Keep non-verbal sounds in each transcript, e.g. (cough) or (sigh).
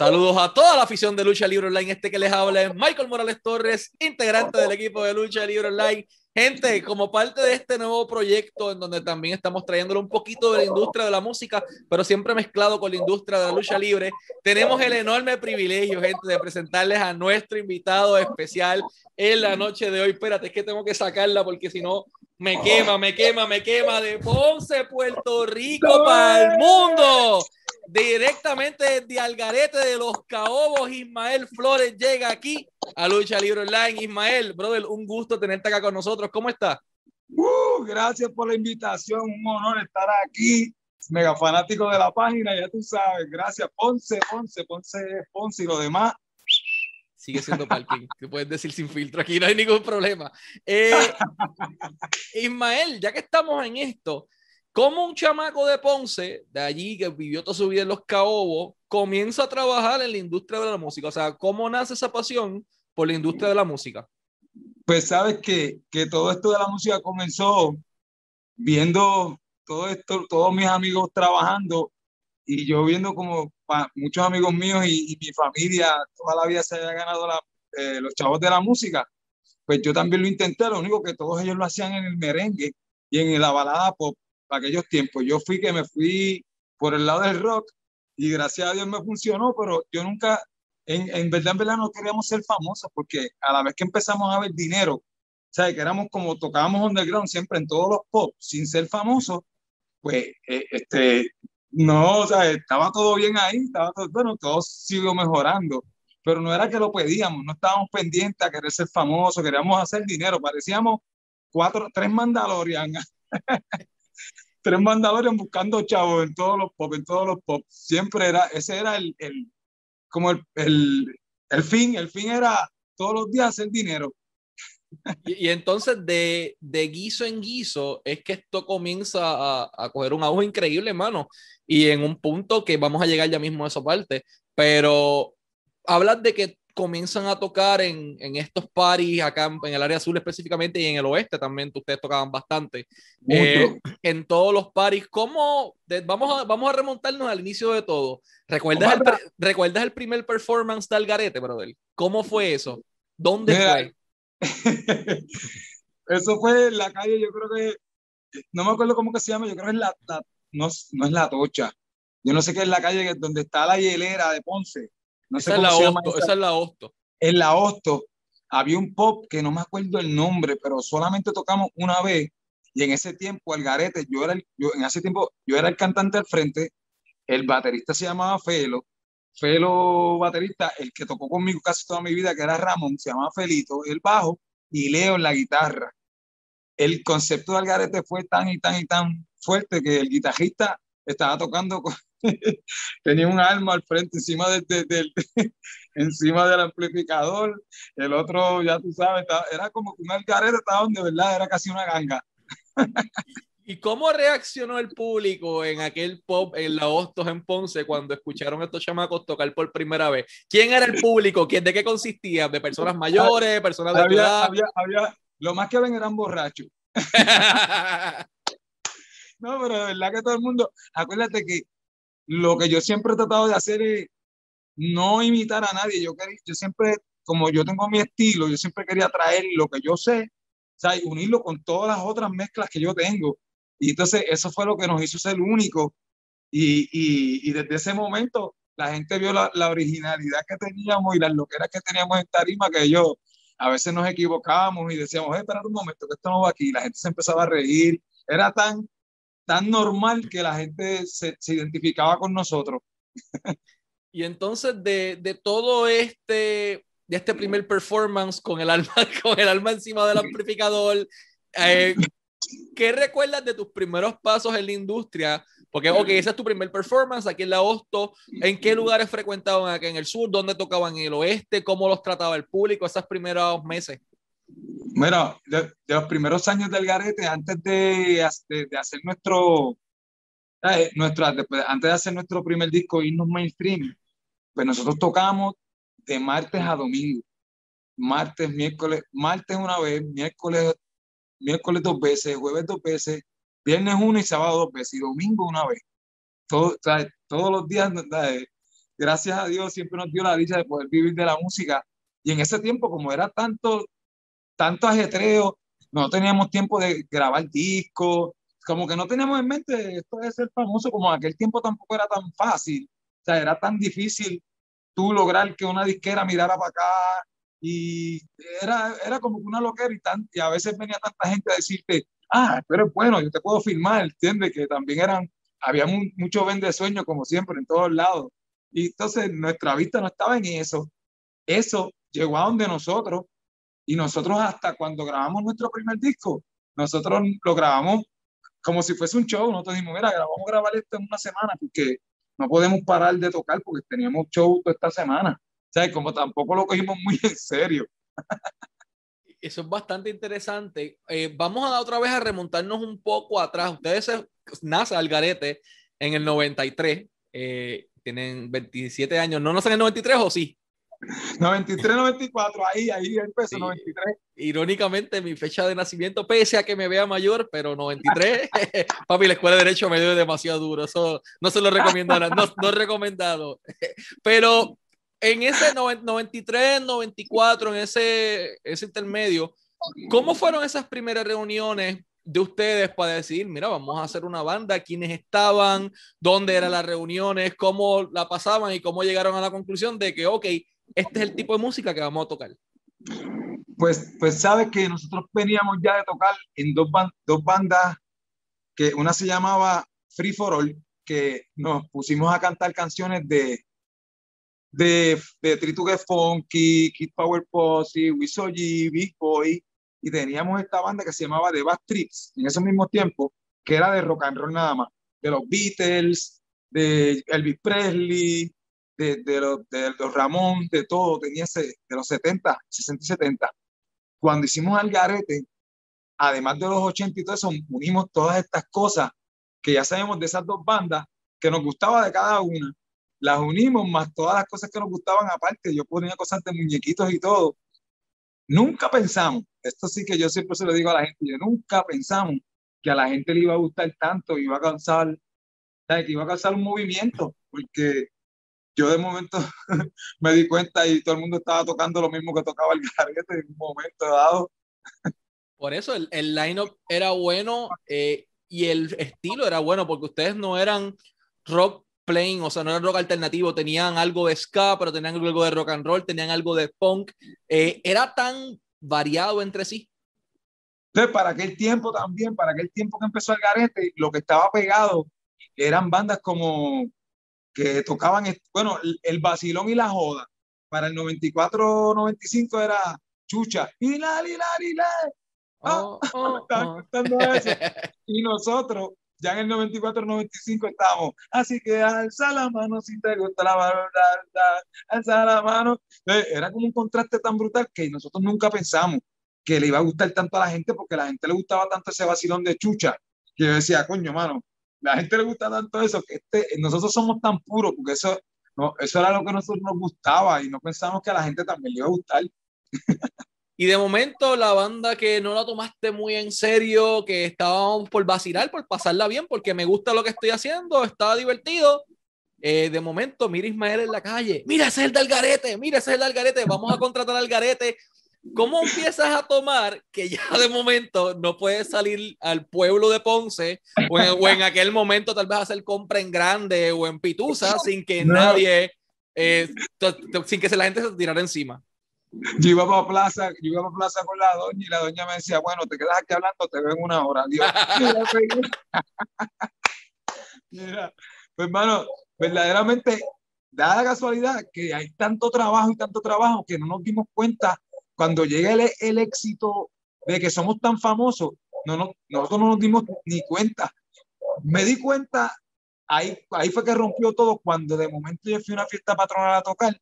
Saludos a toda la afición de Lucha Libre Online. Este que les habla es Michael Morales Torres, integrante del equipo de Lucha Libre Online. Gente, como parte de este nuevo proyecto en donde también estamos trayéndole un poquito de la industria de la música, pero siempre mezclado con la industria de la lucha libre, tenemos el enorme privilegio, gente, de presentarles a nuestro invitado especial en la noche de hoy. Espérate, es que tengo que sacarla porque si no me quema, me quema, me quema de Ponce, Puerto Rico para el mundo directamente de Algarete de los Caobos, Ismael Flores llega aquí a Lucha Libre Online. Ismael, brother, un gusto tenerte acá con nosotros. ¿Cómo estás? Uh, gracias por la invitación, un honor estar aquí. Mega fanático de la página, ya tú sabes. Gracias, Ponce, Ponce, Ponce, Ponce y lo demás. Sigue siendo parking, te puedes decir sin filtro, aquí no hay ningún problema. Eh, (laughs) Ismael, ya que estamos en esto, ¿Cómo un chamaco de Ponce, de allí que vivió toda su vida en los Caobos, comienza a trabajar en la industria de la música? O sea, ¿cómo nace esa pasión por la industria de la música? Pues sabes que, que todo esto de la música comenzó viendo todo esto, todos mis amigos trabajando y yo viendo como muchos amigos míos y, mi familia toda la vida se había ganado eh, los chavos de la música, pues yo también lo intenté, lo único que todos ellos lo hacían en el merengue y en la balada pop para aquellos tiempos. Yo fui que me fui por el lado del rock y gracias a Dios me funcionó, pero yo nunca, en, en verdad, en verdad no queríamos ser famosos porque a la vez que empezamos a ver dinero, ¿sabes? Que éramos como tocábamos underground siempre en todos los pop, sin ser famosos, pues, eh, este, no, o sea, estaba todo bien ahí, estaba todo, bueno, todo siguió mejorando, pero no era que lo pedíamos, no estábamos pendientes a querer ser famosos, queríamos hacer dinero, parecíamos cuatro, tres Mandalorian (laughs) tres mandadores buscando chavos en todos los pop, en todos los pop. Siempre era, ese era el, el como el, el, el, fin, el fin era todos los días hacer dinero. Y, entonces de, de, guiso en guiso es que esto comienza a, a coger un auge increíble, hermano. Y en un punto que vamos a llegar ya mismo a esa parte. Pero hablas de que comienzan a tocar en, en estos paris acá en, el área azul específicamente y en el oeste también ustedes tocaban bastante. Eh, en todos los paris, ¿cómo? vamos, a, vamos a remontarnos al inicio de todo. ¿Recuerdas el, ¿Recuerdas el primer performance de Algarete, brother? ¿Cómo fue eso? ¿Dónde fue? (laughs) eso fue en la calle, yo creo que, no me acuerdo cómo que se llama, yo creo que es la, no, no es la tocha. Yo no sé qué es la calle donde está la hielera de Ponce no esa, es la Hosto, esa. es la Hosto. En la Hosto había un pop que no me acuerdo el nombre, pero solamente tocamos una vez y en ese tiempo Algarete, yo era el, yo, en ese tiempo yo era el cantante al frente, el baterista se llamaba Felo, Felo baterista, el que tocó conmigo casi toda mi vida, que era Ramón, se llamaba Felito, el bajo y Leo en la guitarra. El concepto de Algarete fue tan y tan y tan fuerte que el guitarrista estaba tocando con, (laughs) tenía un arma al frente encima del, (laughs) encima del amplificador, el otro, ya tú sabes, era como un algarete, estaba donde, ¿verdad? Era casi una ganga. ¿Y cómo reaccionó el público en aquel pop en la Hostos en Ponce cuando escucharon a estos chamacos tocar por primera vez? ¿Quién era el público? ¿Quién, ¿De qué consistía? ¿De personas mayores? ¿Personas de había, edad? Había, había, lo más que ven eran borrachos. (laughs) no, pero de verdad que todo el mundo, acuérdate que lo que yo siempre he tratado de hacer es no imitar a nadie. Yo, yo siempre, como yo tengo mi estilo, yo siempre quería traer lo que yo sé, o sea, y unirlo con todas las otras mezclas que yo tengo. Y entonces eso fue lo que nos hizo ser único. Y, y, y desde ese momento la gente vio la, la, originalidad que teníamos y las loqueras que teníamos en tarima, que yo a veces nos equivocábamos y decíamos, eh, espera un momento, que esto no va aquí. Y la gente se empezaba a reír. Era tan tan normal que la gente se, se identificaba con nosotros. (laughs) y entonces de, de, todo este, de este primer performance con el alma, (laughs) con el alma encima del amplificador, eh, ¿qué recuerdas de tus primeros pasos en la industria? Porque, ok, ese es tu primer performance aquí en la Hosto. ¿En qué lugares frecuentaban aquí en el sur? ¿Dónde tocaban en el oeste? ¿Cómo los trataba el público esos primeros meses? Bueno, de, los primeros años del Garete, antes de, de, hacer nuestro, eh, antes de hacer nuestro primer disco, irnos mainstream, pues nosotros tocamos de martes a domingo. Martes, miércoles, martes una vez, miércoles, miércoles dos veces, jueves dos veces, viernes uno y sábado dos veces, y domingo una vez. Todo, todos los días, gracias a Dios siempre nos dio la dicha de poder vivir de la música. Y en ese tiempo, como era tanto, tanto ajetreo, no teníamos tiempo de grabar discos, como que no teníamos en mente esto de ser famoso, como en aquel tiempo tampoco era tan fácil, o sea, era tan difícil tú lograr que una disquera mirara para acá y era, era como una loquera y, tan, y a veces venía tanta gente a decirte, ah, pero bueno, yo te puedo filmar, ¿entiendes? Que también eran, había mucho vende como siempre en todos lados. Y entonces nuestra vista no estaba en eso. Eso llegó a donde nosotros y nosotros hasta cuando grabamos nuestro primer disco, nosotros lo grabamos como si fuese un show. Nosotros dijimos, mira, vamos a grabar esto en una semana porque no podemos parar de tocar porque teníamos show toda esta semana. O sea, como tampoco lo cogimos muy en serio. Eso es bastante interesante. Eh, vamos a otra vez a remontarnos un poco atrás. Ustedes nacen al garete en el 93. Eh, tienen 27 años. ¿No nacen en el 93 o sí? 93, 94, ahí, ahí empezó, 93. Irónicamente, mi fecha de nacimiento, pese a que me vea mayor, pero 93, (laughs) papi, la escuela de Derecho me dio demasiado duro, eso no se lo recomiendo, no, no recomendado. (laughs) Pero en ese 93, 94, en ese, ese intermedio, ¿cómo fueron esas primeras reuniones de ustedes para decir, mira, vamos a hacer una banda, quiénes estaban, dónde eran las reuniones, cómo la pasaban y cómo llegaron a la conclusión de que, ok, este es el tipo de música que vamos a tocar? Pues, pues sabes que nosotros veníamos ya de tocar en dos, bandas, que una se llamaba Free for All, que nos pusimos a cantar canciones de, de, de Tritugue Funky, Kid Power Posse, Wisoji, Big Boy, y teníamos esta banda que se llamaba The Bad Trips en ese mismo tiempo, que era de rock and roll nada más, de los Beatles, de Elvis Presley, de, los, de los Ramón, de todo, tenía de los 70, 60 y 70. Cuando hicimos Algarete, además de los 80 y todo eso, unimos todas estas cosas que ya sabemos de esas dos bandas, que nos gustaba de cada una, las unimos más todas las cosas que nos gustaban aparte. Yo ponía cosas de muñequitos y todo. Nunca pensamos, esto sí que yo siempre se lo digo a la gente, nunca pensamos que a la gente le iba a gustar tanto, iba a causar, que iba a causar un movimiento, porque yo de momento (laughs) me di cuenta y todo el mundo estaba tocando lo mismo que tocaba el garete en un momento dado. Por eso el, el line-up era bueno eh, y el estilo era bueno, porque ustedes no eran rock plain, o sea, no era rock alternativo, tenían algo de ska, pero tenían algo de rock and roll, tenían algo de punk. Eh, era tan variado entre sí. Entonces, para aquel tiempo también, para aquel tiempo que empezó el garete, lo que estaba pegado eran bandas como que tocaban, bueno, el vacilón y la joda. Para el 94-95 era Chucha, y la, y la, y la. Oh, oh, (laughs) oh. Y nosotros, ya en el 94-95 estamos. Así que alza la mano si te gusta la mano, alza la mano. Era como un contraste tan brutal que nosotros nunca pensamos que le iba a gustar tanto a la gente porque a la gente le gustaba tanto ese vacilón de Chucha que yo decía, coño, mano, la gente le gusta tanto eso, que este, nosotros somos tan puros, porque eso, no, eso era lo que a nosotros nos gustaba y no pensamos que a la gente también le iba a gustar. Y de momento la banda que no la tomaste muy en serio, que estábamos por vacilar, por pasarla bien, porque me gusta lo que estoy haciendo, estaba divertido. Eh, de momento, mira Ismael en la calle, mira ese es el del garete, mira ese es el del garete, vamos a contratar al garete, ¿Cómo empiezas a tomar que ya de momento no puedes salir al pueblo de Ponce o en, aquel momento tal vez hacer compra en grande o en Pitusa sin que nadie, eh, sin que la gente se tirara encima? Yo iba para plaza, yo iba para plaza con la doña y la doña me decía, bueno, te quedas aquí hablando, te veo en una hora. (laughs) mira, pues hermano, verdaderamente, da la casualidad que hay tanto trabajo y tanto trabajo que no nos dimos cuenta cuando llega el, el éxito de que somos tan famosos, no, no, nosotros no nos dimos ni cuenta. Me di cuenta, ahí, ahí fue que rompió todo cuando de momento yo fui a una fiesta patronal a tocar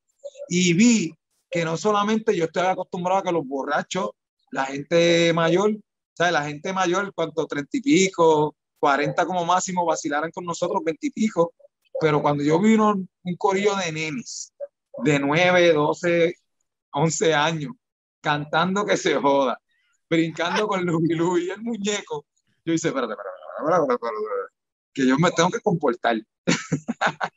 y vi que no solamente yo estoy acostumbrado a que los borrachos, la gente mayor, ¿sabes? La gente mayor, cuanto treinta y pico, cuarenta como máximo, vacilaran con nosotros, veinte y pico, pero cuando yo vi un, un corillo de nenes de nueve, doce, once años, cantando que se joda, brincando con Lubi y el muñeco. Yo dice, espérate, espérate, espérate, que yo me tengo que comportar. (laughs)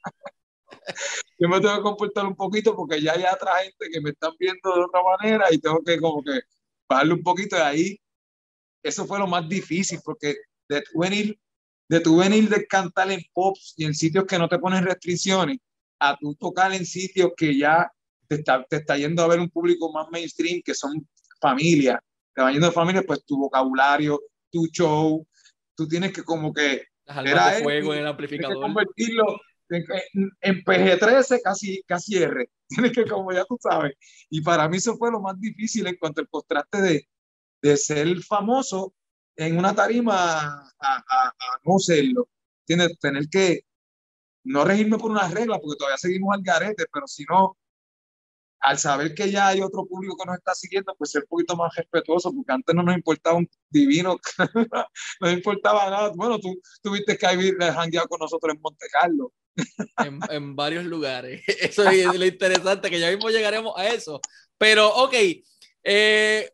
yo me tengo que comportar un poquito porque ya hay otra gente que me están viendo de otra manera y tengo que como que bajarle un poquito de ahí. Eso fue lo más difícil porque de tu venir, de tu venir de cantar en pops y en sitios que no te ponen restricciones, a tu tocar en sitios que ya te está, te está yendo a ver un público más mainstream, que son familia, te van yendo de familia, pues tu vocabulario, tu show, tú tienes que como que... Era de fuego en el amplificador. Que convertirlo en, PG-13 casi, casi R. (laughs) Tienes que, como ya tú sabes. Y para mí eso fue lo más difícil en cuanto al contraste de, de ser famoso en una tarima a, a, a no serlo. Tienes tener que no regirme por una regla, porque todavía seguimos al garete, pero si no, al saber que ya hay otro público que nos está siguiendo, pues ser un poquito más respetuoso, porque antes no nos importaba un divino, (laughs) no importaba nada. Bueno, tú tuviste que haber jangueado con nosotros en Monte Carlo. En, en, varios lugares. (laughs) Eso es lo interesante, que ya mismo llegaremos a eso. Pero, ok, eh,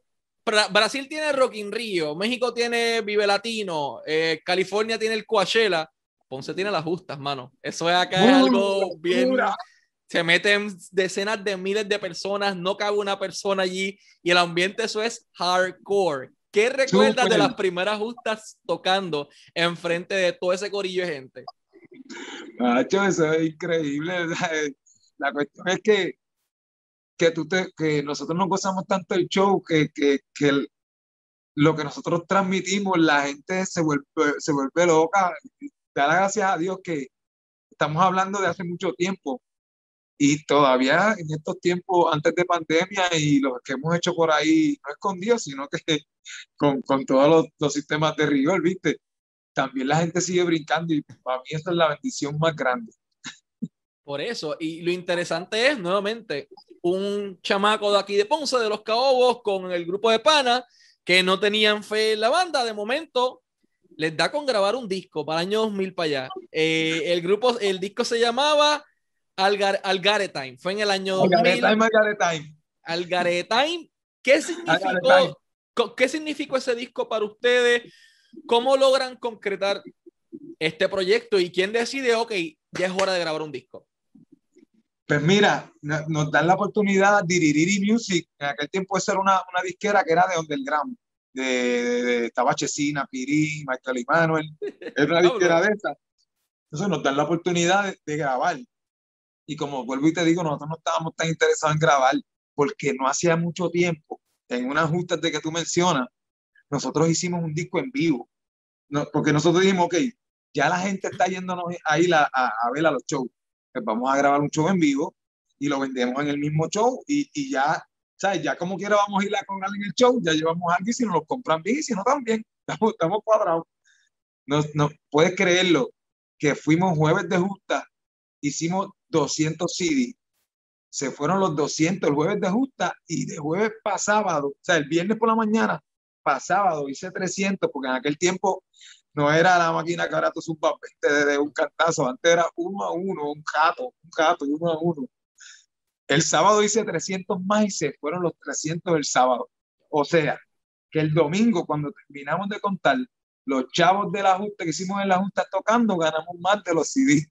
Brasil tiene Rock in Rio, México tiene Vive Latino, eh, California tiene el Coachella, Ponce tiene las justas, mano. Eso es acá es algo bien se meten decenas de miles de personas, no cabe una persona allí y el ambiente eso es hardcore. ¿Qué recuerdas de las primeras justas tocando enfrente de todo ese corillo de gente? Macho, eso es increíble. La cuestión es que, que, tú te, que nosotros no gozamos tanto el show que, que, que lo que nosotros transmitimos, la gente se vuelve, se vuelve loca. Da gracias a Dios que estamos hablando de hace mucho tiempo y todavía en estos tiempos, antes de pandemia y lo que hemos hecho por ahí, no escondido, sino que (laughs) con, con todos los, los, sistemas de rigor, ¿viste? También la gente sigue brincando y para mí esa es la bendición más grande. Por eso, y lo interesante es, nuevamente, un chamaco de aquí de Ponce, de los Caobos, con el grupo de pana, que no tenían fe en la banda, de momento les da con grabar un disco para el año 2000 para allá. Eh, el grupo, el disco se llamaba Algar, Algaretime. Fue en el año 2000. Algaretime, Algaretime. ¿Qué significó, ¿Qué significó ese disco para ustedes? ¿Cómo logran concretar este proyecto? ¿Y quién decide, ok, ya es hora de grabar un disco? Pues mira, nos dan la oportunidad de Diriri Music. En aquel tiempo esa era una, una disquera que era de Underground, de, de, de Tabachecina, Pirí, Michael Manuel. Era una (laughs) disquera de esas. Entonces nos dan la oportunidad de, de grabar. Y como vuelvo y te digo, nosotros no estábamos tan interesados en grabar porque no hacía mucho tiempo, en unas justas de que tú mencionas, nosotros hicimos un disco en vivo. No, porque nosotros dijimos, ok, ya la gente está yéndonos ahí a, a, ver a los shows. Pues vamos a grabar un show en vivo y lo vendemos en el mismo show y, y ya, ¿sabes? Ya como quiera vamos a ir a con alguien en el show, ya llevamos a alguien si nos lo compran bien y si no también, (laughs) estamos, estamos cuadrados. No, no puedes creerlo, que fuimos jueves de justa, hicimos 200 CD. Se fueron los 200 el jueves de justa y de jueves para sábado, o sea, el viernes por la mañana, para sábado hice 300, porque en aquel tiempo no era la máquina que ahora tú supas 20 de, un cantazo, antes era uno a uno, un gato, un gato, uno a uno. El sábado hice 300 más y se fueron los 300 el sábado. O sea, que el domingo, cuando terminamos de contar, los chavos de la Junta que hicimos en la Junta tocando, ganamos más de los CD.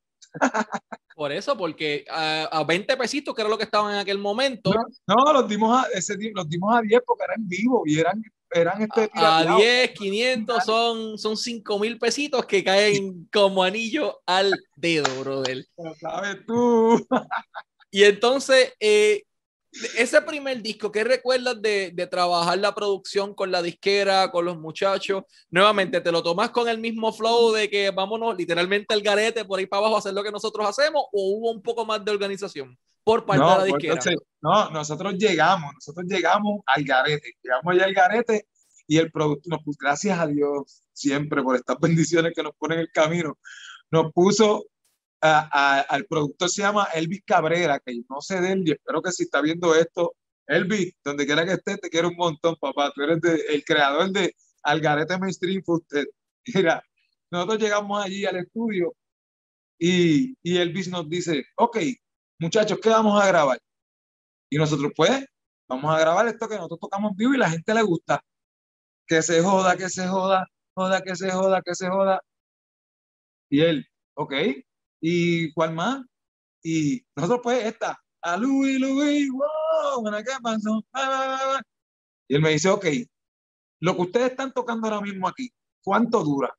Por eso, porque a, a, 20 pesitos, que era lo que estaban en aquel momento. No, no los, dimos a, ese, los dimos a 10 porque eran vivos y eran, eran este A, 10, 500 son, son 5 mil pesitos que caen como anillo al dedo, brother. Lo sabes tú. y entonces, eh, ese primer disco, ¿qué recuerdas de, de, trabajar la producción con la disquera, con los muchachos? Nuevamente, ¿te lo tomas con el mismo flow de que vámonos literalmente al garete por ahí para abajo a hacer lo que nosotros hacemos o hubo un poco más de organización por parte no, de la pues, disquera? Entonces, no, nosotros llegamos, nosotros llegamos al garete, llegamos allá al garete y el producto, nos puso, gracias a Dios siempre por estas (laughs) bendiciones que nos ponen en el camino, nos puso a, a, al productor se llama Elvis Cabrera, que no sé de él y espero que si está viendo esto, Elvis, donde quiera que esté, te quiero un montón, papá. Tú eres de, el creador de Algarete Mainstream fue usted. Mira, nosotros llegamos allí al estudio y, y Elvis nos dice, ok, muchachos, ¿qué vamos a grabar? Y nosotros, pues, vamos a grabar esto que nosotros tocamos vivo y la gente le gusta. Que se joda, que se joda, joda, que se joda, que se joda. Y él, ok, ¿Y cuál más? Y nosotros pues esta, a Luis, Luis, wow, ¿qué pasó? Y él me dice, ok, lo que ustedes están tocando ahora mismo aquí, ¿cuánto dura?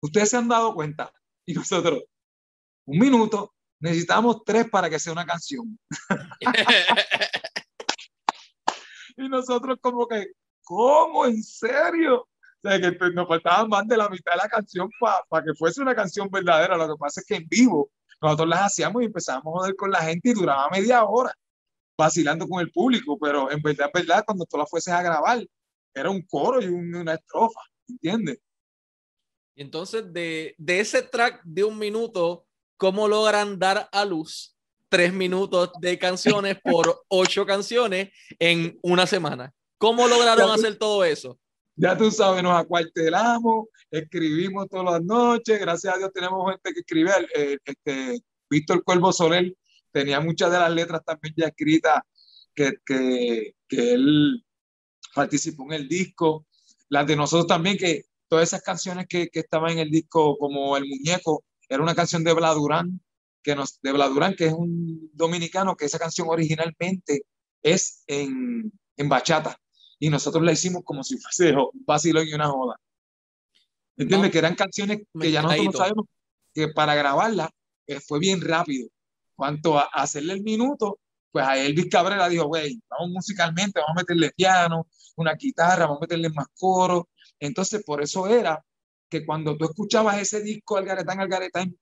Ustedes se han dado cuenta. Y nosotros, un minuto, necesitamos tres para que sea una canción. (laughs) y nosotros como que, ¿cómo? ¿En serio? Sea, que pues, nos faltaba más de la mitad de la canción para que fuese una canción verdadera. Lo que pasa es que en vivo nosotros las hacíamos y empezamos a joder con la gente y duraba media hora vacilando con el público, pero en verdad, verdad, cuando tú la fueses a grabar, era un coro y una estrofa, ¿entiendes? Y entonces, de, de ese track de un minuto, ¿cómo logran dar a luz tres minutos de canciones por (laughs) ocho canciones en una semana? ¿Cómo lograron hacer todo eso? Ya tú sabes, nos acuartelamos, escribimos todas las noches, gracias a Dios tenemos gente que escribe, este, Víctor Cuervo Soler tenía muchas de las letras también ya escritas que, que, que él participó en el disco, las de nosotros también, que todas esas canciones que, que estaban en el disco, como El Muñeco, era una canción de Bladurán, que nos, de Bladurán, que es un dominicano, que esa canción originalmente es en, en bachata, y nosotros la hicimos como si fuese un vacilón y una joda. ¿Entiendes? que eran canciones que ya nosotros no sabemos que para grabarla eh, fue bien rápido. Cuanto a hacerle el minuto, pues a Elvis Cabrera dijo, güey, vamos musicalmente, vamos a meterle piano, una guitarra, vamos a meterle más coro. Entonces, por eso era que cuando tú escuchabas ese disco Algaretán, Algaretán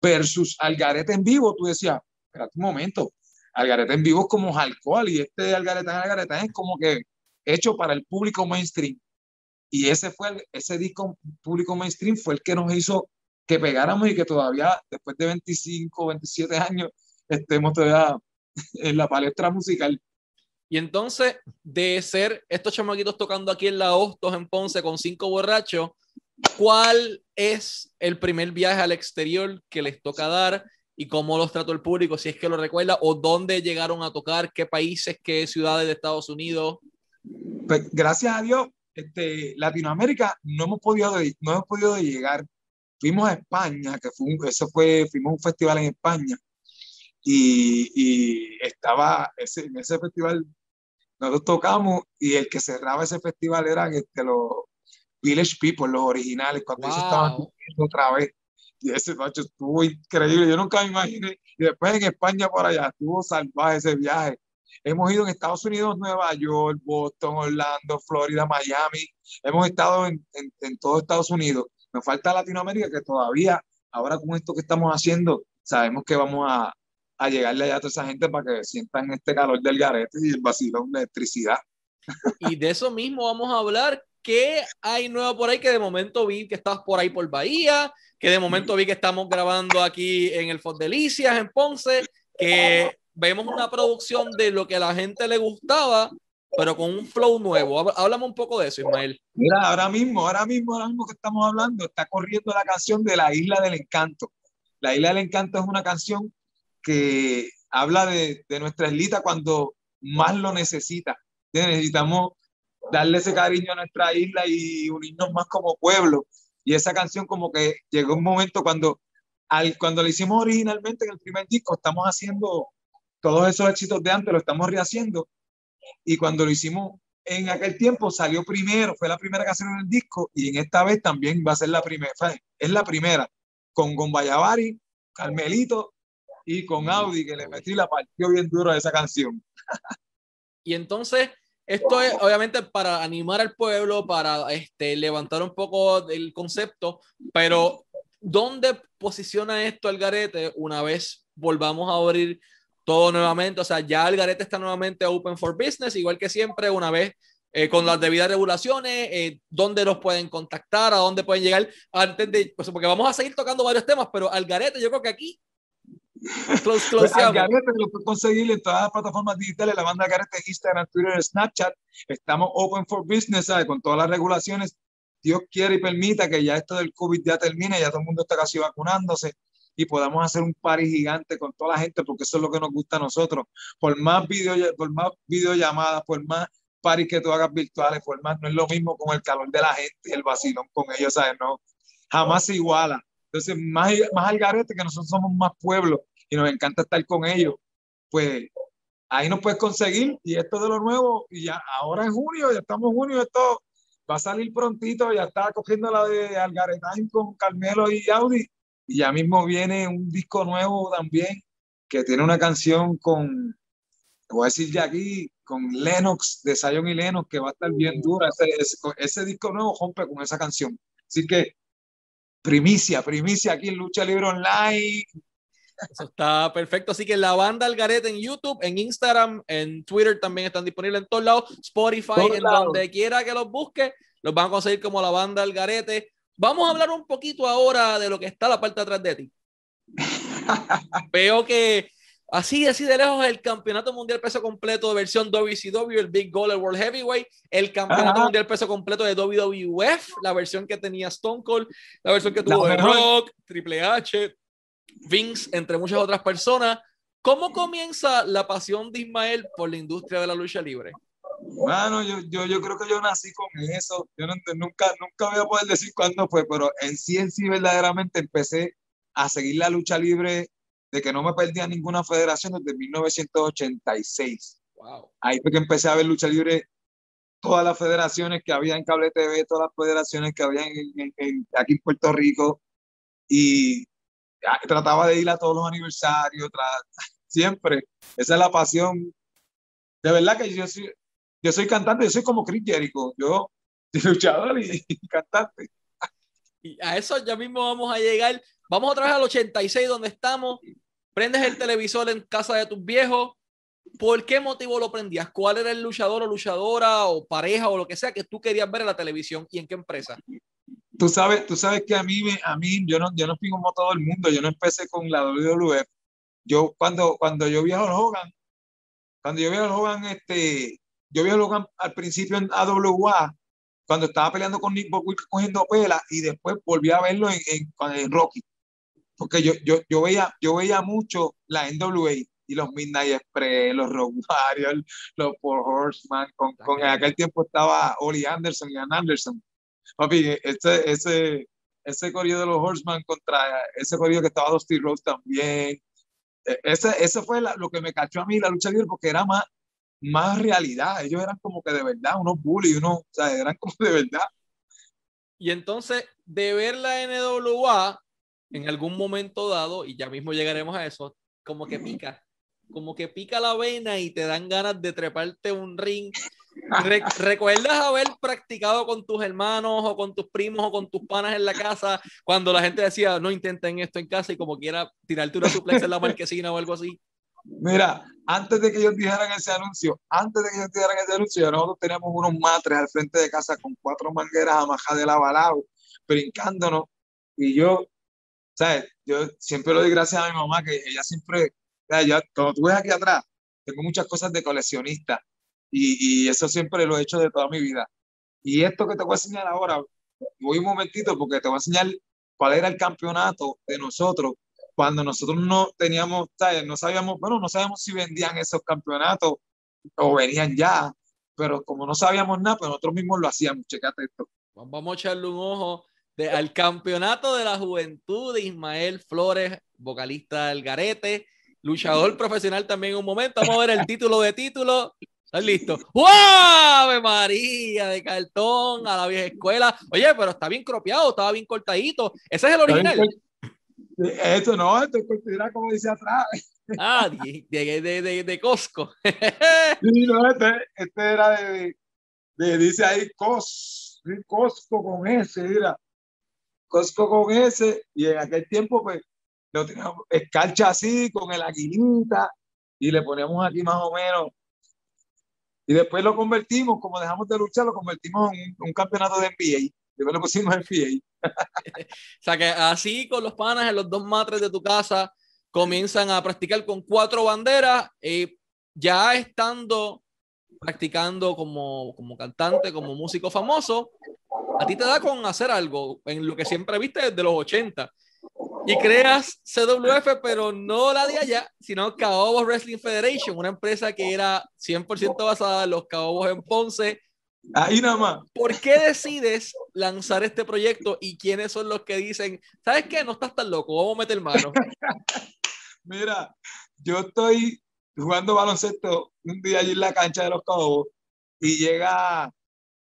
versus Algarete en vivo, tú decías, espérate un momento, Algarete en vivo es como alcohol y este Algaretán, Algaretán es como que hecho para el público mainstream. Y ese fue ese disco público mainstream fue el que nos hizo que pegáramos y que todavía después de 25, 27 años estemos todavía en la palestra musical. Y entonces, de ser estos chamaquitos tocando aquí en la Hostos, en Ponce, con cinco borrachos, ¿cuál es el primer viaje al exterior que les toca dar y cómo los trató el público, si es que lo recuerda, o dónde llegaron a tocar, qué países, qué ciudades de Estados Unidos? Pues gracias a Dios, este, Latinoamérica no hemos podido, no hemos podido llegar. Fuimos a España, que fue eso fue, fuimos a un festival en España y, y estaba ese, en ese festival nosotros tocamos y el que cerraba ese festival eran este, los Village People, los originales, cuando ellos estaban otra vez. Y ese macho estuvo increíble, yo nunca me imaginé. Y después en España por allá, estuvo salvaje ese viaje. Hemos ido en Estados Unidos, Nueva York, Boston, Orlando, Florida, Miami. Hemos estado en, en, en todo Estados Unidos. Nos falta Latinoamérica que todavía, ahora con esto que estamos haciendo, sabemos que vamos a, a llegarle allá a toda esa gente para que sientan este calor del garete y el vacilón de electricidad. Y de eso mismo vamos a hablar. ¿Qué hay nuevo por ahí? Que de momento vi que estás por ahí por Bahía, que de momento vi que estamos grabando aquí en el Fort Delicias, en Ponce, que vemos una producción de lo que a la gente le gustaba, pero con un flow nuevo. Háblame un poco de eso, Ismael. Mira, ahora mismo, ahora mismo, ahora mismo que estamos hablando, está corriendo la canción de La Isla del Encanto. La Isla del Encanto es una canción que habla de, de nuestra islita cuando más lo necesita. Necesitamos darle ese cariño a nuestra isla y unirnos más como pueblo. Y esa canción como que llegó un momento cuando, al, cuando la hicimos originalmente en el primer disco, estamos haciendo todos esos éxitos de antes, lo estamos rehaciendo. Y cuando lo hicimos en aquel tiempo, salió primero, fue la primera canción en el disco y en esta vez también va a ser la primera, es la primera, con Gombayavari, Carmelito y con Audi, que le metí la partió bien duro a esa canción. Y entonces, esto es obviamente para animar al pueblo, para este, levantar un poco el concepto, pero ¿dónde posiciona esto el garete una vez volvamos a abrir todo nuevamente? O sea, ya el garete está nuevamente open for business, igual que siempre, una vez eh, con las debidas regulaciones, eh, dónde los pueden contactar, a dónde pueden llegar antes de, pues, porque vamos a seguir tocando varios temas, pero al garete yo creo que aquí Close, close pues, Garete lo puedes conseguir en todas las plataformas digitales, la banda Garete, Instagram, Twitter, Snapchat. Estamos open for business, ¿sabes? con todas las regulaciones. Dios quiere y permita que ya esto del COVID ya termine, ya todo el mundo está casi vacunándose y podamos hacer un party gigante con toda la gente, porque eso es lo que nos gusta a nosotros. Por más, video, por más videollamadas, por más party que tú hagas virtuales, por más, no es lo mismo con el calor de la gente y el vacilón con ellos, ¿sabes? No, jamás se iguala. Entonces, más, más al que nosotros somos más pueblo y nos encanta estar con ellos, pues ahí nos puedes conseguir y esto de lo nuevo y ya ahora en junio, ya estamos en junio, esto va a salir prontito, ya está cogiendo la de Algaretine con Carmelo y Audi y ya mismo viene un disco nuevo también que tiene una canción con, voy a decir ya aquí, con Lennox, de Zion y Lennox, que va a estar bien dura. Ese, ese, disco nuevo rompe con esa canción. Así que primicia, primicia aquí en Lucha Libre Online. Eso está perfecto. Así que la banda Algarete en YouTube, en Instagram, en Twitter también están disponibles en todos lados. Spotify, en donde quiera que los busque, los van a conseguir como la banda Algarete. Vamos a hablar un poquito ahora de lo que está la parte atrás de ti. (laughs) Veo que así, así de lejos el campeonato mundial peso completo de versión WCW, el Big Goal, el World Heavyweight, el campeonato mundial peso completo de WWF, la versión que tenía Stone Cold, la versión que tuvo The Rock, Triple H, Vince, entre muchas otras personas. ¿Cómo comienza la pasión de Ismael por la industria de la lucha libre? Bueno, yo, yo, yo creo que yo nací con eso. Yo nunca, nunca voy a poder decir cuándo fue, pero en sí, en sí, verdaderamente empecé a seguir la lucha libre de que no me perdía ninguna federación desde 1986. Wow. Ahí fue que empecé a ver lucha libre, todas las federaciones que había en Cable TV, todas las federaciones que había en, aquí en Puerto Rico. Y trataba de ir a todos los aniversarios, (laughs) siempre. Esa es la pasión. De verdad que yo soy, yo soy cantante, yo soy como Chris Jericho, yo soy luchador y, cantante. Y a eso ya mismo vamos a llegar. Vamos otra vez al 86 donde estamos. Prendes el televisor en casa de tus viejos. ¿Por qué motivo lo prendías? ¿Cuál era el luchador o luchadora o pareja o lo que sea que tú querías ver en la televisión y en qué empresa? tú sabes, tú sabes que a mí, a mí yo, no, yo no fui como todo el mundo, yo no empecé con la WWF. Yo cuando, cuando yo vi a Hogan, cuando yo vi a Hogan, este, yo vi a Hogan al principio en AWA, cuando estaba peleando con Nick Bockwinkel cogiendo pela y después volví a verlo en, en, Rocky. Porque yo, yo, yo, veía, yo veía mucho la NWA y los Midnight Express, los Rock Warriors, los Four Horseman, con, con en aquel tiempo estaba Oli Anderson y Ann Anderson Papi, ese, ese, ese corrido de los Horseman contra ese corrido que estaba Dusty Rose también. E, ese, ese fue lo que me cachó a mí la lucha libre porque era más, más realidad. Ellos eran como que de verdad, unos bullies, unos, o sea, eran como de verdad. Y entonces, de ver la NWA en algún momento dado, y ya mismo llegaremos a eso, como que pica, como que pica la vena y te dan ganas de treparte un ring (laughs) ¿Recuerdas haber practicado con tus hermanos o con tus primos o con tus panas en la casa cuando la gente decía no intenten esto en casa y como quiera tirarte una suplex en la marquesina o algo así? Mira, antes de que ellos dijeran ese anuncio, antes de que ellos dijeran ese anuncio, nosotros teníamos unos matres al frente de casa con cuatro mangueras amajadas de lavalado, brincándonos. Y yo, ¿sabes? Yo siempre lo doy gracias a mi mamá, que ella siempre, ya, como tú ves aquí atrás, tengo muchas cosas de coleccionista y, y, eso siempre lo he hecho de toda mi vida. Y esto que te voy a enseñar ahora, voy un momentito porque te voy a enseñar cuál era el campeonato de nosotros cuando nosotros no teníamos, no sabíamos, bueno, no sabíamos si vendían esos campeonatos o venían ya, pero como no sabíamos nada, pues nosotros mismos lo hacíamos. Checate esto. Vamos a echarle un ojo de, al campeonato de la juventud de Ismael Flores, vocalista del Garete, luchador profesional también en un momento. Vamos a ver el título de título. ¿Estás listo? ¡Wow! María de cartón a la vieja escuela. Oye, pero está bien cropeado, estaba bien cortadito. Ese es el original. Esto no, esto es como dice atrás. Ah, de, de, de, de Costco. (laughs) Sí, no, este, este era de, de, dice ahí Cos, Costco con ese, mira. Costco con ese, y en aquel tiempo, pues, lo teníamos escarcha así, con el aguilita, y le poníamos aquí más o menos y después lo convertimos, como dejamos de luchar, lo convertimos en un, campeonato de NBA. Después lo pusimos en NBA. o sea que así con los panas en los dos matres de tu casa comienzan a practicar con cuatro banderas, eh, ya estando practicando como, como cantante, como músico famoso, a ti te da con hacer algo en lo que siempre viste desde los 80 y creas CWF, pero no la de allá, sino Caobos Wrestling Federation, una empresa que era 100% basada en los Caobos en Ponce. Ahí nada más. ¿Por qué decides lanzar este proyecto y quiénes son los que dicen, ¿sabes qué? No estás tan loco, vamos a meter mano. (laughs) Mira, yo estoy jugando baloncesto un día allí en la cancha de los Cabos y llega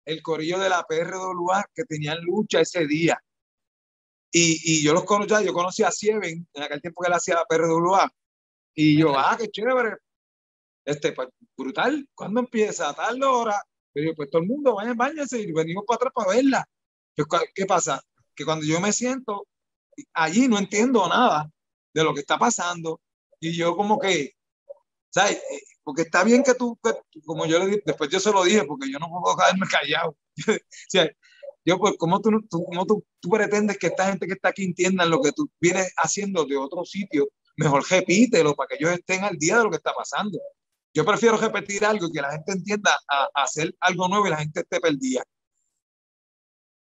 el corillo de la PRWA que tenían lucha ese día. Y, y yo los conocía, yo conocí a Sieven en aquel tiempo que él hacía la PRWA. Y yo, ah, qué chévere. Este, pues, brutal. ¿Cuándo empieza? A tal hora. Yo, pues todo el mundo, vayan, váyanse y venimos para atrás para verla. Pues, ¿Qué pasa? Que cuando yo me siento allí no entiendo nada de lo que está pasando. Y yo como que, ¿sabes? Porque está bien que tú, como yo le dije, después yo se lo dije, porque yo no puedo quedarme callado. (laughs) o sea, yo, pues, ¿cómo, tú, tú, cómo tú, tú, pretendes que esta gente que está aquí entienda lo que tú vienes haciendo de otro sitio? Mejor repítelo para que ellos estén al día de lo que está pasando. Yo prefiero repetir algo y que la gente entienda a, hacer algo nuevo y la gente esté perdida.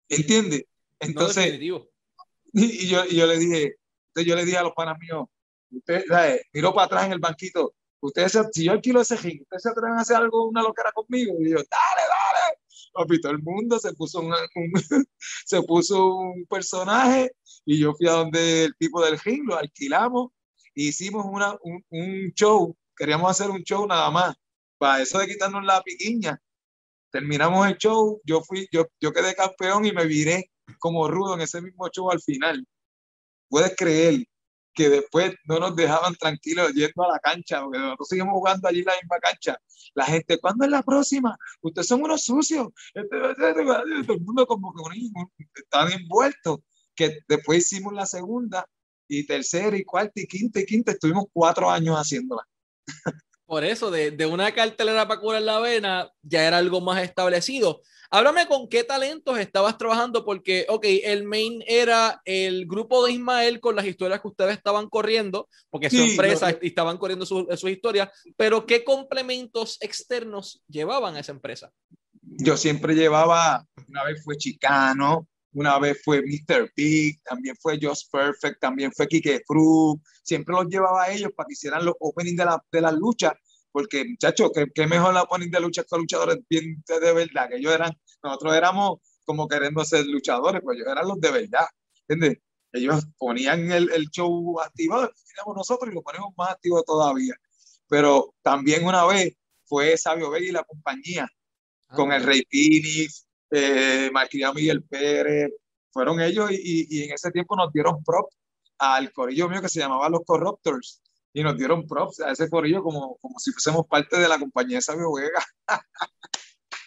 ¿Entiendes? Entonces, (laughs) y, yo, y yo le dije, yo le dije a los panas míos, usted, ¿sabes? miró para atrás en el banquito, ustedes, si yo alquilo ese ring, ustedes se atreven a hacer algo, una locura conmigo. Y yo, dale, dale. Papi, todo el mundo se puso un, (laughs) se puso un personaje y yo fui a donde el tipo del ring, lo alquilamos, e hicimos una, un, un show, queríamos hacer un show nada más, para eso de quitarnos la piquiña. Terminamos el show, yo fui, yo, yo quedé campeón y me viré como rudo en ese mismo show al final. Puedes creer que después no nos dejaban tranquilos yendo a la cancha, porque nosotros seguimos jugando allí la misma cancha. La gente, ¿cuándo es la próxima? Ustedes son unos sucios. Este, este, este, todo el mundo como que estaban envueltos. Que después hicimos la segunda y tercera y cuarta y quinta y quinta. Estuvimos cuatro años haciéndola. Por eso, de, de una cartelera para curar la vena, ya era algo más establecido. Háblame con qué talentos estabas trabajando, porque, ok, el main era el grupo de Ismael con las historias que ustedes estaban corriendo, porque son empresas y estaban corriendo sus su historias, pero ¿qué complementos externos llevaban a esa empresa? Yo siempre llevaba, una vez fue Chicano, una vez fue Mr. Big, también fue Just Perfect, también fue Kike Fru, siempre los llevaba a ellos para que hicieran los openings de la, de las luchas porque muchachos, ¿qué, mejor la ponen de lucha con luchadores bien de verdad, que ellos eran, nosotros éramos como queriendo ser luchadores, pues ellos eran los de verdad, ¿entiendes? Ellos ponían el, el show activado, nosotros y lo ponemos más activo todavía. Pero también una vez fue Sabio Vega y la compañía, ah, con el Rey Phoenix, eh, Miguel Pérez, fueron ellos y, y, en ese tiempo nos dieron prop al corillo mío que se llamaba Los Corruptors y nos dieron props a ese corillo como, como si fuésemos parte de la compañía de Sabio Vega. (laughs)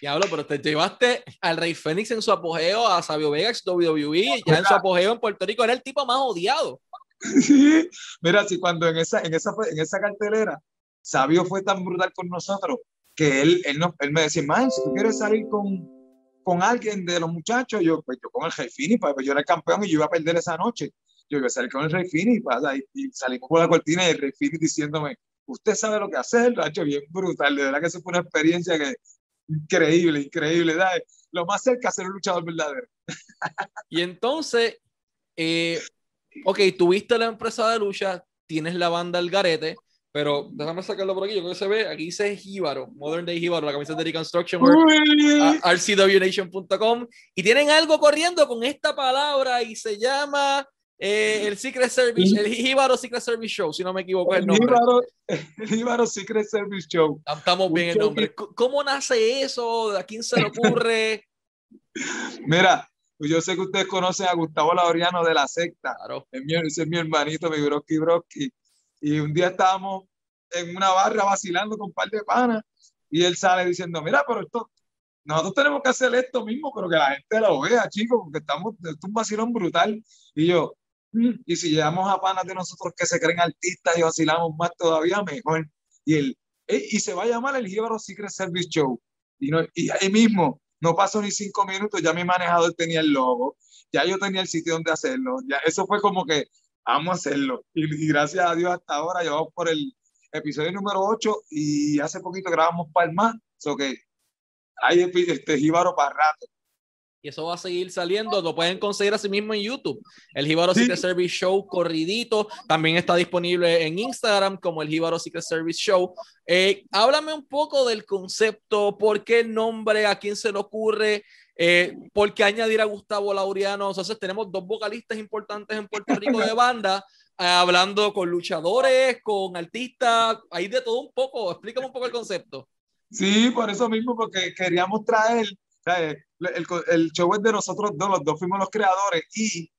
Diablo, pero te llevaste al Rey Fénix en su apogeo, a Sabio Vega WWE, ya en su apogeo en Puerto Rico, era el tipo más odiado. Sí, mira, si cuando en esa, en esa, en esa cartelera, Sabio fue tan brutal con nosotros que él, él, no, él me decía, man, si tú quieres salir con, con alguien de los muchachos, yo, pues yo con el Rey Fini, pues yo era el campeón y yo iba a perder esa noche yo iba a salir con el Rey Fini y, y, salimos por la cortina y el Rey Fini diciéndome, usted sabe lo que hacer, lo ha bien brutal, de verdad que eso fue una experiencia que increíble, increíble, da, lo más cerca a ser un luchador verdadero. (laughs) y entonces, eh, ok, tuviste la empresa de lucha, tienes la banda El Garete, pero déjame sacarlo por aquí, yo creo que se ve, aquí dice Jíbaro, Modern Day Jíbaro, la camisa de Reconstruction rcwnation.com, y tienen algo corriendo con esta palabra y se llama eh, el Secret Service, el Jíbaro Secret Service Show, si no me equivoco el nombre. El Jíbaro Secret Service Show. Estamos bien el nombre. ¿Cómo nace eso? ¿A quién se le ocurre? (laughs) Mira, pues yo sé que ustedes conocen a Gustavo Laureano de la secta. Claro. Es mi, ese es mi hermanito, mi broski broski. Y un día estábamos en una barra vacilando con un par de panas y él sale diciendo, mira, pero esto, nosotros tenemos que hacer esto mismo, pero que la gente lo vea, chicos, porque estamos, esto es un vacilón brutal. Y yo, y si llevamos a panas de nosotros que se creen artistas y vacilamos más todavía, mejor. Y, el, y se va a llamar el Jíbaro Secret Service Show. Y, no, y ahí mismo, no pasó ni cinco minutos, ya mi manejador tenía el logo, ya yo tenía el sitio donde hacerlo. Ya, eso fue como que, vamos a hacerlo. Y, gracias a Dios hasta ahora llevamos por el episodio número 8 y hace poquito grabamos Palma, so que hay este Jíbaro para rato. Y eso va a seguir saliendo. Lo pueden conseguir así mismo en YouTube. El Jíbaro Secret Service Show corridito. También está disponible en Instagram como el Jíbaro Secret Service Show. Eh, háblame un poco del concepto. ¿Por qué el nombre? ¿A quién se le ocurre? Eh, ¿Por qué añadir a Gustavo Laureano? Entonces tenemos dos vocalistas importantes en Puerto Rico de (laughs) banda. hablando con luchadores, con artistas, hay de todo un poco. Explícame un poco el concepto. Sí, por eso mismo, porque queríamos traer, el, el, show es de nosotros dos, los dos fuimos los creadores y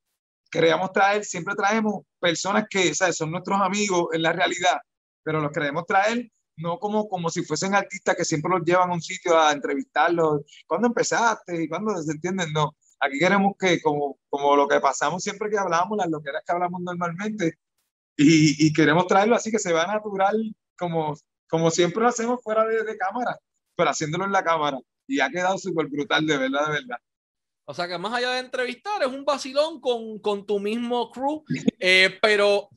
queríamos traer, siempre traemos personas que ¿sabes? son nuestros amigos en la realidad, pero los queremos traer no como, como si fuesen artistas que siempre los llevan a un sitio a entrevistarlos. ¿Cuándo empezaste? ¿Y cuándo se entienden? No. Aquí queremos que, como, como lo que pasamos siempre que hablamos, las loqueras que hablamos normalmente, y, y queremos traerlo así que se vea natural, como, como siempre lo hacemos fuera de, de cámara, pero haciéndolo en la cámara. Y ha quedado súper brutal, de verdad, de verdad. O sea que más allá de entrevistar, es un vacilón con, con tu mismo crew, eh, pero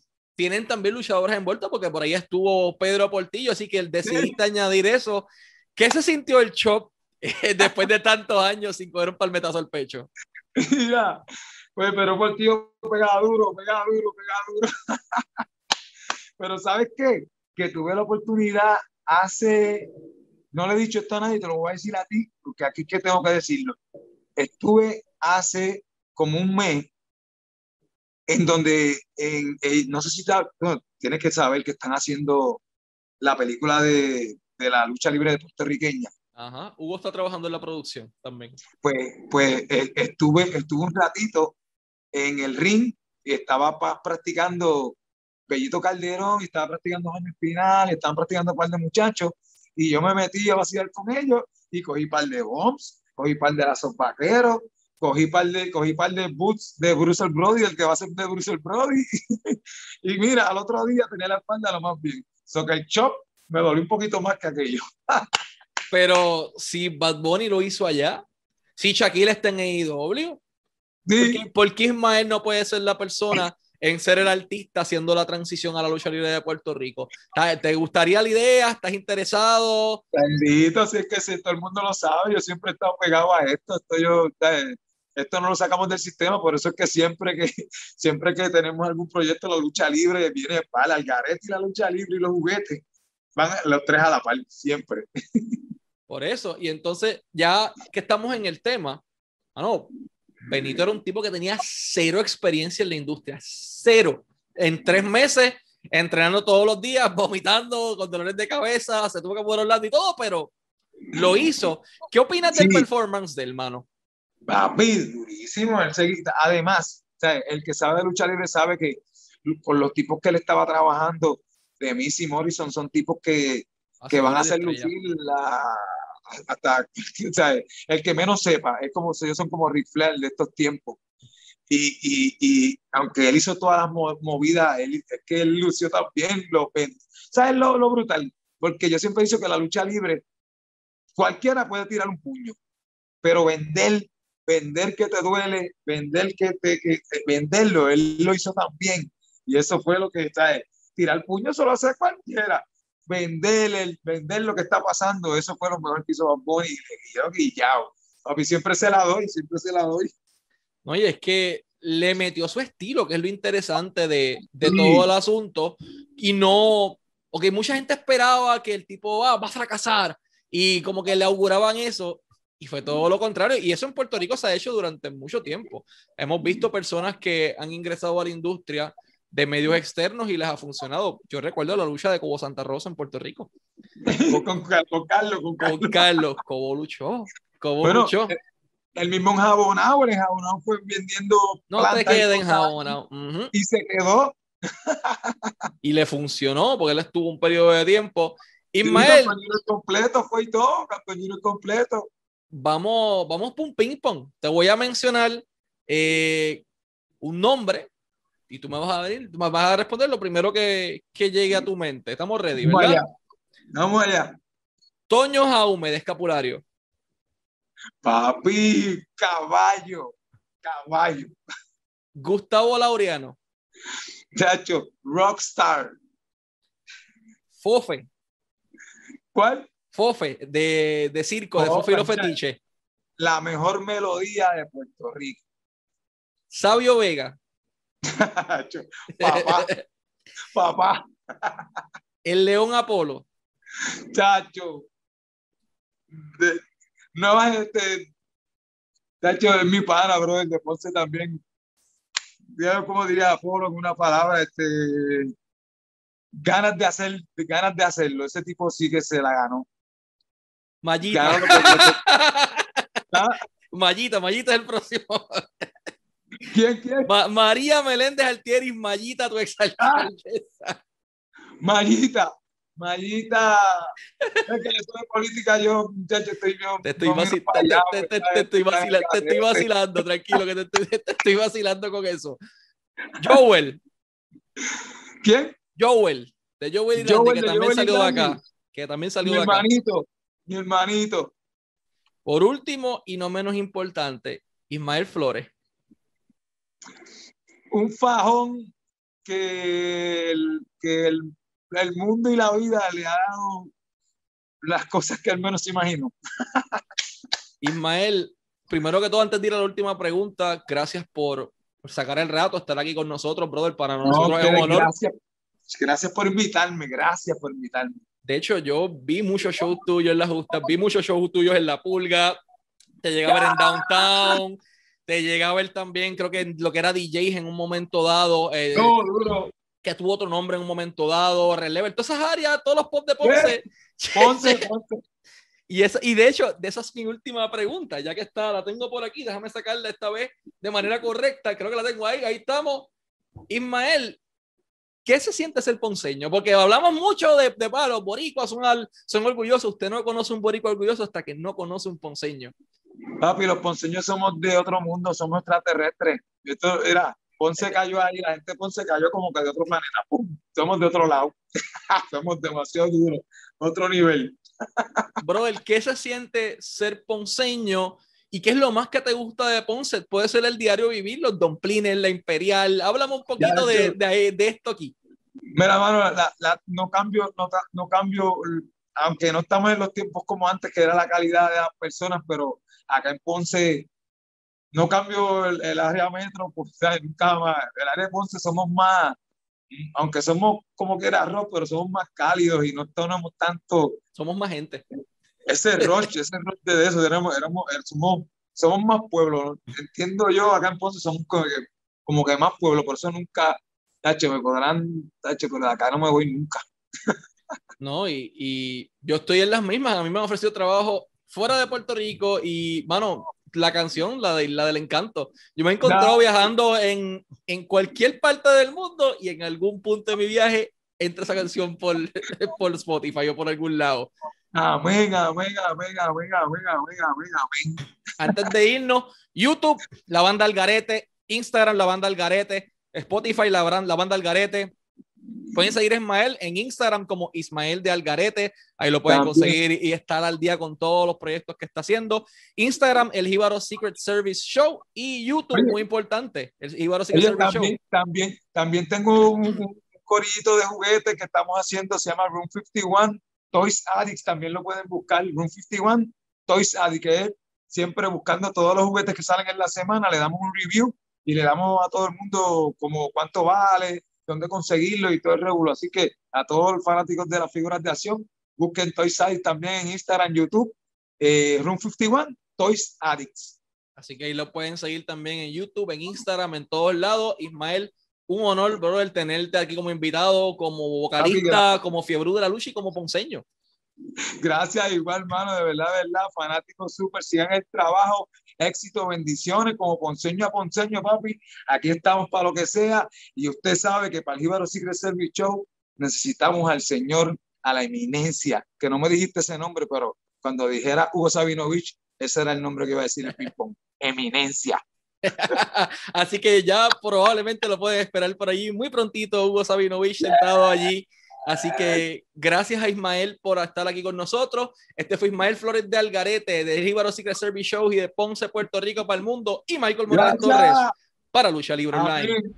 tienen también luchadores envueltos porque por ahí estuvo Pedro Portillo, así que el decidiste añadir eso. ¿Qué se sintió el shock eh, (laughs) después de tantos años sin coger un palmetazo al pecho? (laughs) Mira, pues Pedro Portillo pegaba duro, pegaba duro, pegaba duro. (laughs) Pero ¿sabes qué? Que tuve la oportunidad hace, no le he dicho esto a nadie, te lo voy a decir a ti, porque aquí es que tengo que decirlo. Estuve hace como un mes en donde, en, eh, no sé si tienes que saber que están haciendo la película de, de la lucha libre de puertorriqueña. Ajá, Hugo está trabajando en la producción también. Pues, pues eh, estuve, estuve un ratito en el ring y estaba practicando Bellito Calderón y estaba practicando Jaime Espinal, y estaban practicando un par de muchachos y yo me metí a vacilar con ellos y cogí un par de bombs, cogí un par de lazos vaqueros, cogí par de, cogí par de boots de Bruce Brody, el que va a ser de Bruce Brody. (laughs) y mira, al otro día tenía la espalda lo más bien. So que el chop me dolió un poquito más que aquello. (laughs) Pero si Bad Bunny lo hizo allá, si Shaquille está en AEW, sí. ¿por, qué, Ismael no puede ser la persona en ser el artista haciendo la transición a la lucha libre de Puerto Rico. ¿Te gustaría la idea? ¿Estás interesado? Bendito, si es que si todo el mundo lo sabe, yo siempre he estado pegado a esto. Estoy yo, esto no lo sacamos del sistema, por eso es que siempre que, (laughs) siempre que tenemos algún proyecto, la lucha libre viene para el garete y la lucha libre y los juguetes, van los tres a la par, siempre. (laughs) Por eso, y entonces ya que estamos en el tema, no, Benito era un tipo que tenía cero experiencia en la industria, cero. En tres meses, entrenando todos los días, (laughs) vomitando, con dolores de cabeza, se tuvo que poner hablando y todo, pero lo hizo. ¿Qué opinas del performance del mano? Papi, durísimo. además, el que sabe de lucha libre sabe que con los tipos que él estaba trabajando, de Missy Morrison, son tipos que, que van a hacer lucir la, hasta, (laughs) el que menos sepa, es como ellos son como rifles de estos tiempos. Y, y, y, aunque él hizo todas las movidas, él, es que él lució también, lo, ¿sabes lo, lo brutal? Porque yo siempre he dicho que la lucha libre, cualquiera puede tirar un puño, pero vender vender que te duele, vender que te, que, venderlo, él lo hizo también. Y eso fue lo que está, tirar puño solo hace cualquiera. Vender, el, vender lo que está pasando, eso fue lo mejor que hizo Bad y yo guillado. Papi, siempre se la doy, siempre se la doy. Oye, es que le metió su estilo, que es lo interesante de, de todo el asunto. Y no, porque mucha gente esperaba que el tipo ah, va a fracasar y como que le auguraban eso y fue todo lo contrario. Y eso en Puerto Rico se ha hecho durante mucho tiempo. Hemos visto personas que han ingresado a la industria de medios externos y les ha funcionado. Yo recuerdo la lucha de Cobo Santa Rosa en Puerto Rico. con, Carlos, con Carlos. Carlos, Cobo luchó. Cobo luchó. Eh, el mismo enjabonado, el enjabonado fue vendiendo. No te quedes enjabonado. Y se quedó. y le funcionó porque él estuvo un periodo de tiempo. Ismael. Sí, completo fue y todo, campeonato completo vamos, vamos por un ping-pong. Te voy a mencionar eh, un nombre y tú me vas a venir, me vas a responder lo primero que, que llegue a tu mente. Estamos ready, ¿verdad? Vamos allá. Vamos allá. Toño Jaume de Escapulario. Papi, caballo, caballo. Gustavo Laureano. Chacho, rockstar. Fofe. ¿Cuál? Fofe, de, de circo, de Fofe y los fetiches. La mejor melodía de Puerto Rico. Sabio Vega. (laughs) papá. (laughs) papá. El León Apolo. Chacho. no este. Chacho es mi pana, bro. El de Ponce también. como diría Polo en una palabra, este, ganas de hacer, ganas de hacerlo. Ese tipo sí que se la ganó. Mallita. Mallita, Mallita es el próximo. ¿Quién, quién? María Meléndez Altieri, Mallita, tu ex ah. Mallita, Mallita. Es que de política yo, muchacho, estoy yo. Te estoy, vacilando, tranquilo, que te estoy, vacilando con eso. Joel. ¿Quién? Joel. De Joel y Randy, que también salió de acá. Que también salió de acá. Mi hermanito, mi hermanito. Por último, y no menos importante, Ismael Flores. Un fajón que el, que el, el mundo y la vida le ha dado las cosas que al menos se imaginó. Ismael, primero que todo, antes de ir a la última pregunta, gracias por sacar el rato, estar aquí con nosotros, brother. Para nosotros es un honor. Gracias, gracias por invitarme, gracias por invitarme. De hecho, yo vi muchos shows tuyos en la justa, vi muchos shows tuyos en la pulga, te llegué a ver en Downtown, te llegué a ver también, creo que lo que era DJ en un momento dado. Eh, que tuvo otro nombre en un momento dado, Relever, todas esas áreas, todos los pop de Ponce. Ponce, (laughs) Ponce. Y, esa, y de hecho, de esa es mi última pregunta, ya que está, la tengo por aquí, déjame sacarla esta vez de manera correcta, creo que la tengo ahí, ahí estamos. Ismael, ¿qué se siente ser ponceño? Porque hablamos mucho de, de los boricuas son, son orgullosos. Usted no conoce un boricua orgulloso hasta que no conoce un ponceño. Papi, los ponceños somos de otro mundo, somos extraterrestres. Esto era, Ponce cayó ahí, la gente Ponce cayó como que de otro planeta. Somos de otro lado. (laughs) somos demasiado duros, otro nivel. Brother, ¿qué se siente ser ponceño? ¿Y qué es lo más que te gusta de Ponce? Puede ser el diario vivir, los domplines, la imperial. Háblame un poquito de, de, esto aquí. Mira, mano, no cambio, no, no cambio, aunque no estamos en los tiempos como antes, que era la calidad de las personas, pero acá en Ponce no cambio el, área metro, pues, nunca más. El área de Ponce somos más, aunque somos como que era rock, pero somos más cálidos y no tenemos tanto. Somos más gente ese (laughs) roche, ese roche de eso, éramos, éramos, eh, somos, somos más pueblo. Entiendo yo, acá en Ponce somos como que, como que más pueblo, por eso nunca, tache, me podrán, tache, pero de acá no me voy nunca. (laughs) No, y, y yo estoy en las mismas, a mí me han ofrecido trabajo fuera de Puerto Rico y, mano, la canción, la, de, la del encanto. Yo me he encontrado viajando en, en cualquier parte del mundo y en algún punto de mi viaje entra esa canción por, (laughs) por Spotify o por algún lado. Amén, amén, amén, amén, amén, amén, amén, Antes de irnos, YouTube, la banda Algarete, Instagram, la banda Algarete, Spotify, la, la banda Algarete. Pueden seguir a Ismael en Instagram como Ismael de Algarete. Ahí lo pueden conseguir y estar al día con todos los proyectos que está haciendo. Instagram, el Jíbaro Secret Service Show. Y YouTube, muy importante, el Jíbaro Secret Service también, Show. También, también tengo un corillito de juguete que estamos haciendo, se llama Room 51 Toys Addict también lo pueden buscar, Room 51, Toys Addict, que es siempre buscando todos los juguetes que salen en la semana, le damos un review y le damos a todo el mundo como cuánto vale, dónde conseguirlo y todo el regulo. Así que a todos los fanáticos de las figuras de acción, busquen Toys Addict también en Instagram, YouTube, eh, Room 51, Toys Addicts. Así que ahí lo pueden seguir también en YouTube, en Instagram, en todos lados. Ismael, un honor, bro, el tenerte aquí como invitado, como vocalista, como fiebre de la lucha y como ponceño. Gracias, igual, hermano, de verdad, de verdad, fanáticos súper, sigan el trabajo, éxito, bendiciones, como ponceño a ponceño, papi, aquí estamos para lo que sea, y usted sabe que para el Jíbaro Secret Service Show necesitamos al Señor, a la eminencia, que no me dijiste ese nombre, pero cuando dijera Hugo Sabinovich, ese era el nombre que iba a decir el (laughs) ping-pong, eminencia. (laughs) Así que ya probablemente lo pueden esperar por allí muy prontito, Hugo Sabinovich sentado allí. Así que gracias a Ismael por estar aquí con nosotros. Este fue Ismael Flores de Algarete, de Ríbaro Secret Service Show y de Ponce, Puerto Rico para el mundo. Y Michael Morales Torres para Lucha Libre Online.